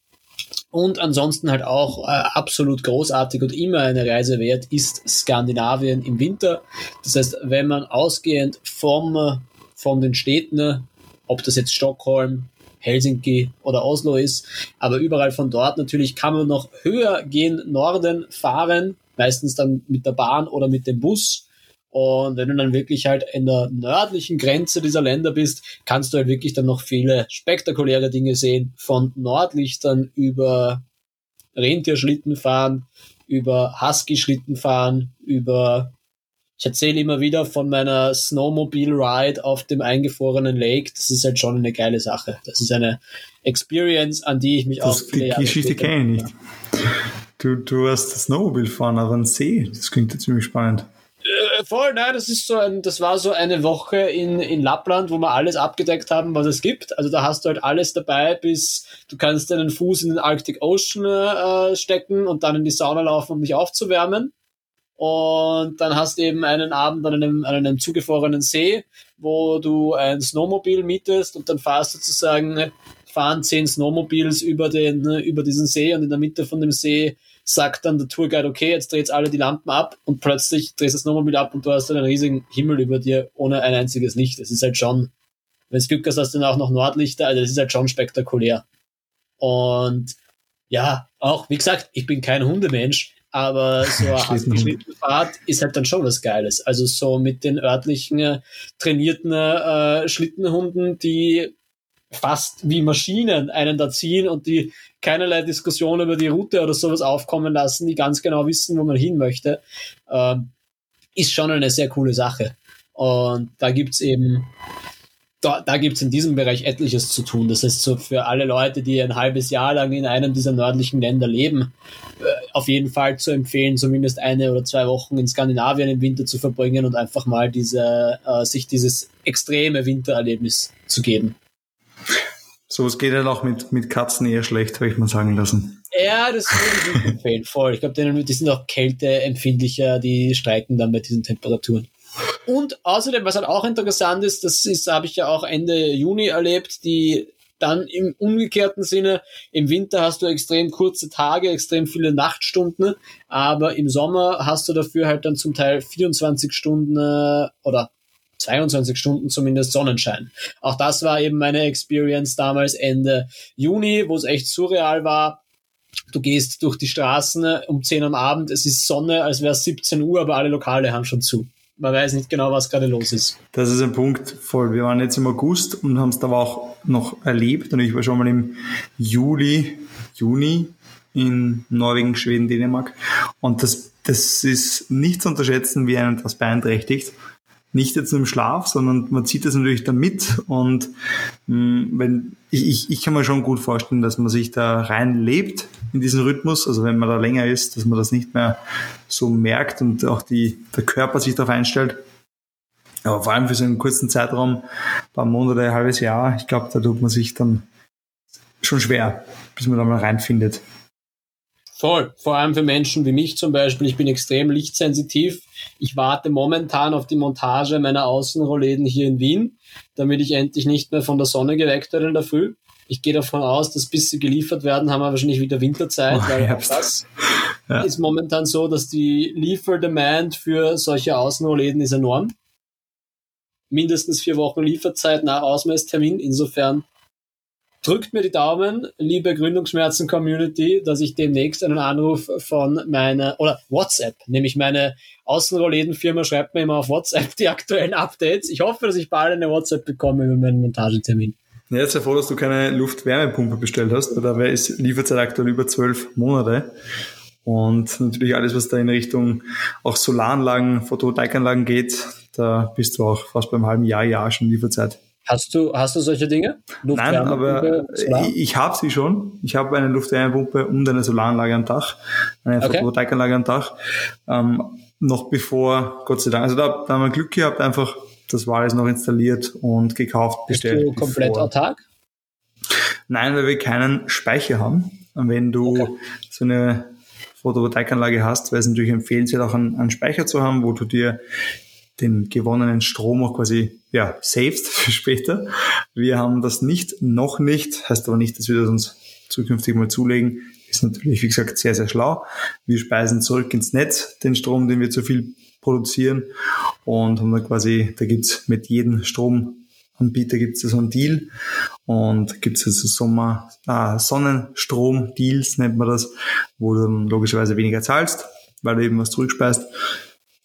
und ansonsten halt auch äh, absolut großartig und immer eine Reise wert ist Skandinavien im Winter. Das heißt, wenn man ausgehend vom, von den Städten, ob das jetzt Stockholm, Helsinki oder Oslo ist. Aber überall von dort natürlich kann man noch höher gehen, Norden fahren, meistens dann mit der Bahn oder mit dem Bus. Und wenn du dann wirklich halt in der nördlichen Grenze dieser Länder bist, kannst du halt wirklich dann noch viele spektakuläre Dinge sehen. Von Nordlichtern über Rentierschlitten fahren, über Husky-Schlitten fahren, über ich erzähle immer wieder von meiner Snowmobile-Ride auf dem eingefrorenen Lake. Das ist halt schon eine geile Sache. Das ist eine Experience, an die ich mich das, auch. Die Geschichte kenne ich nicht. Du, du hast Snowmobile fahren auf einem See. Das klingt ja ziemlich spannend. Voll, nein, das ist so ein, das war so eine Woche in, in Lappland, wo wir alles abgedeckt haben, was es gibt. Also da hast du halt alles dabei, bis du kannst deinen Fuß in den Arctic Ocean äh, stecken und dann in die Sauna laufen, um dich aufzuwärmen. Und dann hast du eben einen Abend an einem, an einem zugefrorenen See, wo du ein Snowmobil mietest und dann fahrst sozusagen, fahren zehn Snowmobiles über den, über diesen See und in der Mitte von dem See sagt dann der Tourguide, okay, jetzt dreht alle die Lampen ab und plötzlich drehst du das Snowmobil ab und du hast dann einen riesigen Himmel über dir ohne ein einziges Licht. Das ist halt schon, wenn es Glück hast, hast du dann auch noch Nordlichter, also das ist halt schon spektakulär. Und ja, auch, wie gesagt, ich bin kein Hundemensch, aber so eine Schlittenfahrt ist halt dann schon was Geiles. Also so mit den örtlichen äh, trainierten äh, Schlittenhunden, die fast wie Maschinen einen da ziehen und die keinerlei Diskussion über die Route oder sowas aufkommen lassen, die ganz genau wissen, wo man hin möchte, ähm, ist schon eine sehr coole Sache. Und da gibt's eben da, da gibt es in diesem Bereich etliches zu tun. Das ist so für alle Leute, die ein halbes Jahr lang in einem dieser nördlichen Länder leben, äh, auf jeden Fall zu empfehlen, zumindest eine oder zwei Wochen in Skandinavien im Winter zu verbringen und einfach mal diese, äh, sich dieses extreme Wintererlebnis zu geben. So, es geht halt auch mit, mit Katzen eher schlecht, habe ich mal sagen lassen. Ja, das empfehlen, voll. Ich glaube, die sind auch kälteempfindlicher, die streiken dann bei diesen Temperaturen. Und außerdem, was halt auch interessant ist, das ist, habe ich ja auch Ende Juni erlebt, die dann im umgekehrten Sinne, im Winter hast du extrem kurze Tage, extrem viele Nachtstunden, aber im Sommer hast du dafür halt dann zum Teil 24 Stunden äh, oder 22 Stunden zumindest Sonnenschein. Auch das war eben meine Experience damals Ende Juni, wo es echt surreal war. Du gehst durch die Straßen um 10 am Abend, es ist Sonne, als wäre es 17 Uhr, aber alle Lokale haben schon zu man weiß nicht genau, was gerade los ist. Das ist ein Punkt voll. Wir waren jetzt im August und haben es da auch noch erlebt. Und ich war schon mal im Juli, Juni in Norwegen, Schweden, Dänemark. Und das, das ist nicht zu unterschätzen, wie einen das beeinträchtigt nicht jetzt nur im Schlaf, sondern man zieht das natürlich dann mit und mh, mm, wenn ich, ich, ich kann mir schon gut vorstellen, dass man sich da reinlebt in diesen Rhythmus, also wenn man da länger ist, dass man das nicht mehr so merkt und auch die, der Körper sich darauf einstellt. Aber vor allem für so einen kurzen Zeitraum, ein paar Monate, ein halbes Jahr, ich glaube, da tut man sich dann schon schwer, bis man da mal reinfindet. Voll. Vor allem für Menschen wie mich zum Beispiel. Ich bin extrem lichtsensitiv. Ich warte momentan auf die Montage meiner Außenrollläden hier in Wien, damit ich endlich nicht mehr von der Sonne geweckt werde in der Früh. Ich gehe davon aus, dass bis sie geliefert werden, haben wir wahrscheinlich wieder Winterzeit, oh, weil das ja. ist momentan so, dass die Lieferdemand für solche Außenrollläden ist enorm. Mindestens vier Wochen Lieferzeit nach Ausmesstermin. Insofern drückt mir die Daumen, liebe Gründungsschmerzen-Community, dass ich demnächst einen Anruf von meiner, oder WhatsApp, nämlich meine Außenrolllädenfirma schreibt mir immer auf WhatsApp die aktuellen Updates. Ich hoffe, dass ich bald eine WhatsApp bekomme über meinen Montagetermin. Ja, jetzt froh, dass du keine Luftwärmepumpe bestellt hast, weil da ist Lieferzeit aktuell über zwölf Monate. Und natürlich alles, was da in Richtung auch Solaranlagen, Photovoltaikanlagen geht, da bist du auch fast beim halben Jahr, Jahr schon Lieferzeit. Hast du, hast du solche Dinge? Nein, aber ich, ich habe sie schon. Ich habe eine Luftwärmepumpe und eine Solaranlage am Dach, eine okay. Photovoltaikanlage am Dach. Ähm, noch bevor, Gott sei Dank, also da, da haben wir Glück gehabt, einfach, das war alles noch installiert und gekauft, bestellt. Bist du komplett bevor. autark? Nein, weil wir keinen Speicher haben. Und wenn du okay. so eine Photovoltaikanlage hast, wäre es natürlich empfehlenswert, auch einen, einen Speicher zu haben, wo du dir den gewonnenen Strom auch quasi ja, saved für später. Wir haben das nicht, noch nicht, heißt aber nicht, dass wir das uns zukünftig mal zulegen. Ist natürlich, wie gesagt, sehr, sehr schlau. Wir speisen zurück ins Netz den Strom, den wir zu viel produzieren und haben dann quasi, da gibt's mit jedem Stromanbieter gibt's so einen Deal und gibt's also Sommer, ah, Sonnenstrom-Deals nennt man das, wo du dann logischerweise weniger zahlst, weil du eben was zurückspeist.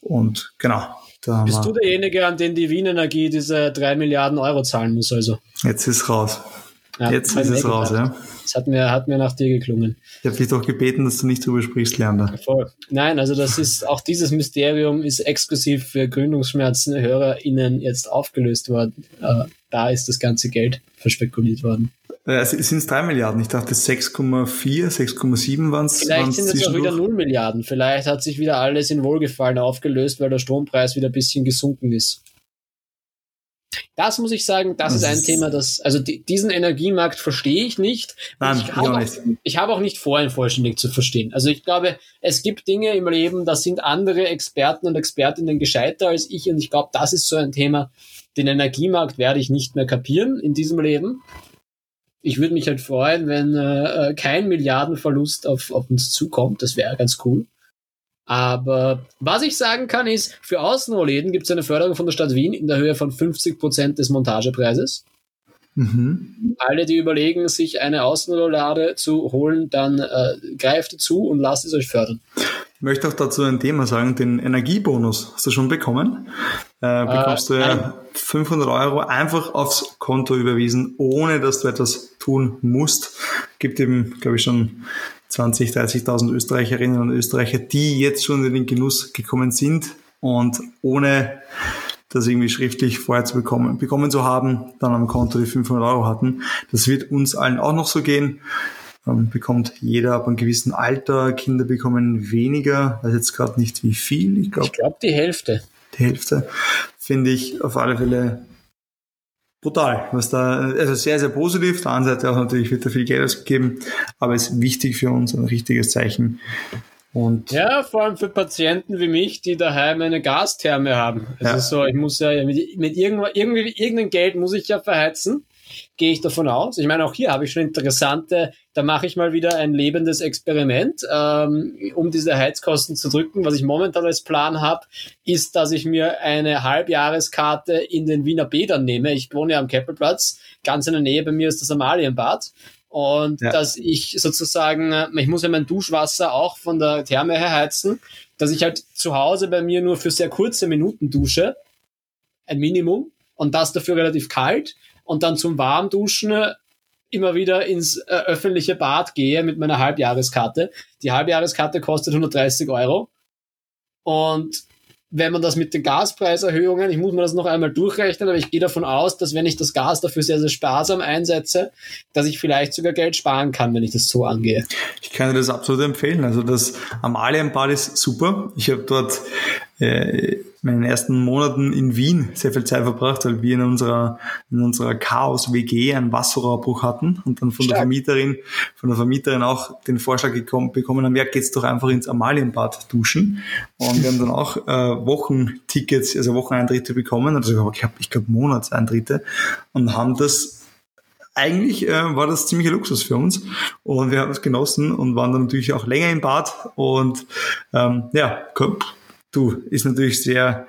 Und genau, da Bist du derjenige, an den die Wien Energie diese drei Milliarden Euro zahlen muss, also? Jetzt ist raus. Ja, Jetzt ist es raus, ja. Das hat mir, hat mir nach dir geklungen. Ich habe dich doch gebeten, dass du nicht drüber sprichst, Lerner. Voll. Nein, also das ist, auch dieses Mysterium ist exklusiv für Gründungsschmerzen HörerInnen jetzt aufgelöst worden. Äh, da ist das ganze Geld verspekuliert worden. Sind es drei Milliarden? Ich dachte 6,4, 6,7 waren es. Vielleicht sind es auch wieder 0 Milliarden. Vielleicht hat sich wieder alles in Wohlgefallen aufgelöst, weil der Strompreis wieder ein bisschen gesunken ist. Das muss ich sagen, das, das ist ein Thema, das, also die, diesen Energiemarkt verstehe ich nicht. Nein, ich habe auch, ich hab auch nicht vor, ihn vollständig zu verstehen. Also ich glaube, es gibt Dinge im Leben, da sind andere Experten und Expertinnen gescheiter als ich und ich glaube, das ist so ein Thema. Den Energiemarkt werde ich nicht mehr kapieren in diesem Leben ich würde mich halt freuen, wenn äh, äh, kein Milliardenverlust auf, auf uns zukommt. Das wäre ganz cool. Aber was ich sagen kann ist, für Außenrollläden gibt es eine Förderung von der Stadt Wien in der Höhe von 50 Prozent des Montagepreises. Mhm. Alle, die überlegen, sich eine Außenrollade zu holen, dann äh, greift zu und lasst es euch fördern. Ich möchte auch dazu ein Thema sagen, den Energiebonus hast du schon bekommen. Äh, bekommst äh, du ja 500 Euro einfach aufs Konto überwiesen, ohne dass du etwas tun musst. Gibt eben, glaube ich, schon 20, 30.000 Österreicherinnen und Österreicher, die jetzt schon in den Genuss gekommen sind und ohne das irgendwie schriftlich vorher zu bekommen, bekommen zu haben, dann am Konto die 500 Euro hatten. Das wird uns allen auch noch so gehen. Ähm, bekommt jeder ab einem gewissen Alter. Kinder bekommen weniger, weiß jetzt gerade nicht wie viel. Ich glaube glaub die Hälfte. Die Hälfte finde ich auf alle Fälle brutal, was da, also sehr, sehr positiv. Auf der anderen Seite auch natürlich wird da viel Geld ausgegeben, aber es ist wichtig für uns, ein richtiges Zeichen. Und ja, vor allem für Patienten wie mich, die daheim eine Gastherme haben. Also ja. so, ich muss ja mit, mit irgendwo, irgendwie, irgendein Geld muss ich ja verheizen gehe ich davon aus. Ich meine, auch hier habe ich schon interessante, da mache ich mal wieder ein lebendes Experiment, ähm, um diese Heizkosten zu drücken. Was ich momentan als Plan habe, ist, dass ich mir eine Halbjahreskarte in den Wiener Bädern nehme. Ich wohne ja am Keppelplatz, ganz in der Nähe bei mir ist das Amalienbad. Und ja. dass ich sozusagen, ich muss ja mein Duschwasser auch von der Therme her heizen, dass ich halt zu Hause bei mir nur für sehr kurze Minuten dusche, ein Minimum, und das dafür relativ kalt und dann zum Warmduschen immer wieder ins äh, öffentliche Bad gehe mit meiner Halbjahreskarte. Die Halbjahreskarte kostet 130 Euro. Und wenn man das mit den Gaspreiserhöhungen, ich muss mir das noch einmal durchrechnen, aber ich gehe davon aus, dass wenn ich das Gas dafür sehr, sehr sparsam einsetze, dass ich vielleicht sogar Geld sparen kann, wenn ich das so angehe. Ich kann dir das absolut empfehlen. Also das Amalienbad ist super. Ich habe dort äh, meinen ersten Monaten in Wien sehr viel Zeit verbracht, weil wir in unserer, in unserer Chaos-WG einen Wasserrohrbruch hatten und dann von Stark. der Vermieterin, von der Vermieterin auch den Vorschlag gekommen, bekommen haben, ja, geht's doch einfach ins Amalienbad duschen. Und wir haben dann auch äh, Wochentickets, also Wocheneintritte bekommen, also ich habe, ich glaube, Monatseintritte und haben das eigentlich äh, war das ziemlicher Luxus für uns und wir haben es genossen und waren dann natürlich auch länger im Bad und ähm, ja, Du, ist natürlich sehr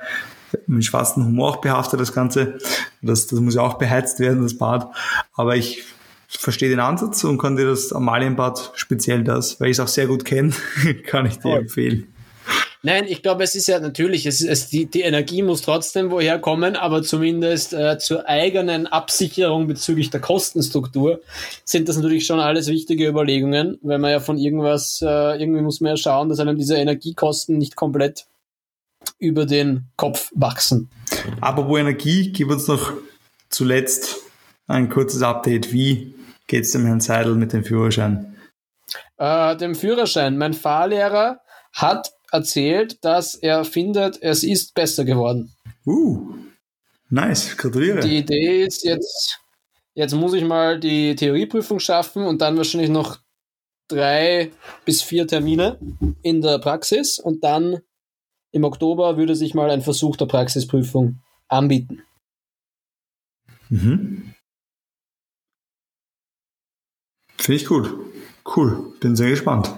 mit schwarzen Humor auch behaftet, das Ganze. Das, das muss ja auch beheizt werden, das Bad. Aber ich verstehe den Ansatz und kann dir das Amalienbad, speziell das, weil ich es auch sehr gut kenne, kann ich dir empfehlen. Nein, ich glaube, es ist ja natürlich, es, es, die, die Energie muss trotzdem woher kommen, aber zumindest äh, zur eigenen Absicherung bezüglich der Kostenstruktur sind das natürlich schon alles wichtige Überlegungen, weil man ja von irgendwas, äh, irgendwie muss man ja schauen, dass einem diese Energiekosten nicht komplett über den Kopf wachsen. Apropos Energie, gib uns noch zuletzt ein kurzes Update. Wie geht es dem Herrn Seidel mit dem Führerschein? Äh, dem Führerschein. Mein Fahrlehrer hat erzählt, dass er findet, es ist besser geworden. Uh, nice, gratuliere. Die Idee ist jetzt, jetzt muss ich mal die Theorieprüfung schaffen und dann wahrscheinlich noch drei bis vier Termine in der Praxis und dann im Oktober würde sich mal ein Versuch der Praxisprüfung anbieten. Mhm. Finde ich gut. Cool. Bin sehr gespannt.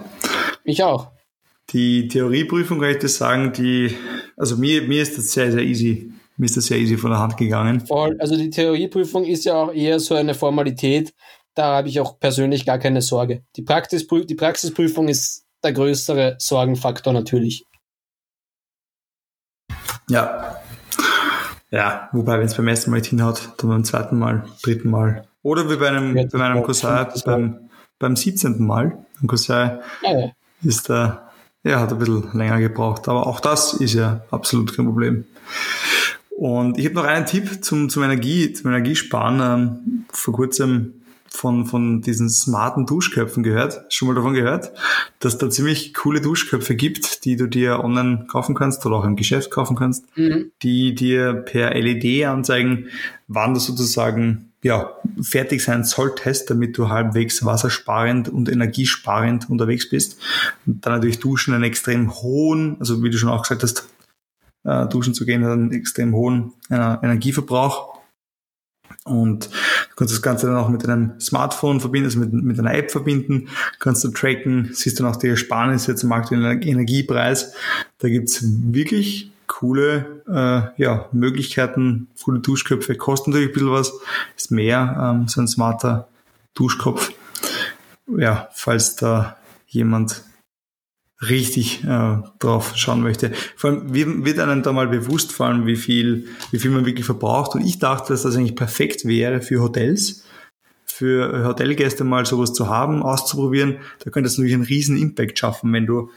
Ich auch. Die Theorieprüfung kann ich dir sagen, die, also mir, mir ist das sehr, sehr easy. Mir ist das sehr easy von der Hand gegangen. Voll. Also die Theorieprüfung ist ja auch eher so eine Formalität. Da habe ich auch persönlich gar keine Sorge. Die, Praxisprü die Praxisprüfung ist der größere Sorgenfaktor natürlich. Ja. Ja, wobei, wenn es beim ersten Mal nicht hinhaut, dann beim zweiten Mal, dritten Mal. Oder wie bei einem, ja, bei meinem Cousin beim, beim 17. Mal. Mein Cousin ja. ist da, ja, hat ein bisschen länger gebraucht. Aber auch das ist ja absolut kein Problem. Und ich habe noch einen Tipp zum, zum Energie, zum Energiesparen. Ähm, vor kurzem von, von diesen smarten Duschköpfen gehört, schon mal davon gehört, dass da ziemlich coole Duschköpfe gibt, die du dir online kaufen kannst oder auch im Geschäft kaufen kannst, mhm. die dir per LED anzeigen, wann du sozusagen ja, fertig sein solltest, damit du halbwegs wassersparend und energiesparend unterwegs bist. Und dann natürlich Duschen einen extrem hohen, also wie du schon auch gesagt hast, äh, duschen zu gehen hat einen extrem hohen äh, Energieverbrauch und kannst das Ganze dann auch mit einem Smartphone verbinden, also mit, mit einer App verbinden, kannst du tracken, siehst dann auch die Ersparnisse zum aktuellen Energiepreis. Da gibt's wirklich coole äh, ja, Möglichkeiten, coole Duschköpfe, kosten natürlich ein bisschen was, ist mehr, ähm, so ein smarter Duschkopf. Ja, falls da jemand richtig äh, drauf schauen möchte. Vor allem wird einem da mal bewusst, vor allem wie viel, wie viel man wirklich verbraucht. Und ich dachte, dass das eigentlich perfekt wäre für Hotels, für Hotelgäste mal sowas zu haben, auszuprobieren. Da könnte es natürlich einen riesen Impact schaffen, wenn du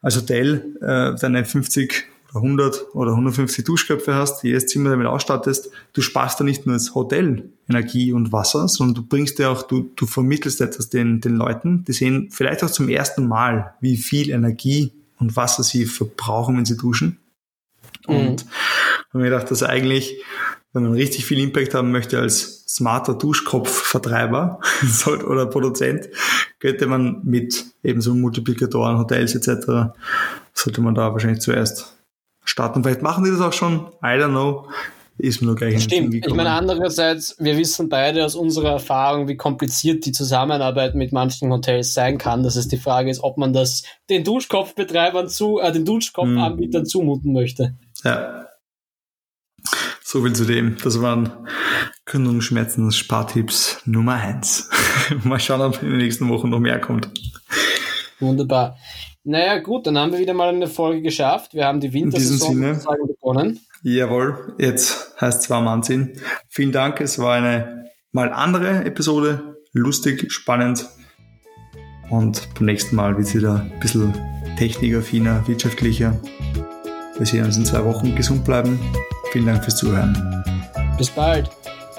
als Hotel äh, deine 50 100 oder 150 Duschköpfe hast, jedes Zimmer damit ausstattest, du sparst da nicht nur das Hotel Energie und Wasser, sondern du bringst ja auch, du, du vermittelst etwas den, den Leuten, die sehen vielleicht auch zum ersten Mal, wie viel Energie und Wasser sie verbrauchen, wenn sie duschen. Mhm. Und habe mir gedacht, dass eigentlich, wenn man richtig viel Impact haben möchte als smarter Duschkopfvertreiber oder Produzent, könnte man mit eben so Multiplikatoren, Hotels etc., sollte man da wahrscheinlich zuerst starten. Vielleicht machen die das auch schon, I don't know. Ist mir nur gleich Stimmt. Ich meine, andererseits, wir wissen beide aus unserer Erfahrung, wie kompliziert die Zusammenarbeit mit manchen Hotels sein kann. Dass es die Frage ist, ob man das den Duschkopfbetreibern zu, äh, den Duschkopfanbietern hm. zumuten möchte. Ja. So viel zu dem. Das waren Gründungsschmerzen Spartipps Nummer eins. Mal schauen, ob in den nächsten Wochen noch mehr kommt. Wunderbar. Naja, gut, dann haben wir wieder mal eine Folge geschafft. Wir haben die Wintersaison begonnen. Jawohl, jetzt heißt es warm anziehen. Vielen Dank, es war eine mal andere Episode. Lustig, spannend. Und beim nächsten Mal wird es wieder ein bisschen technikaffiner, wirtschaftlicher. Wir sehen uns in zwei Wochen. Gesund bleiben. Vielen Dank fürs Zuhören. Bis bald.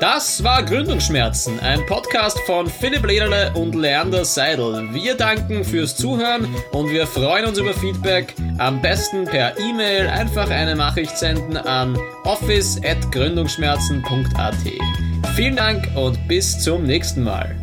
Das war Gründungsschmerzen, ein Podcast von Philipp Lederle und Leander Seidel. Wir danken fürs Zuhören und wir freuen uns über Feedback. Am besten per E-Mail einfach eine Nachricht senden an office.gründungsschmerzen.at. Vielen Dank und bis zum nächsten Mal.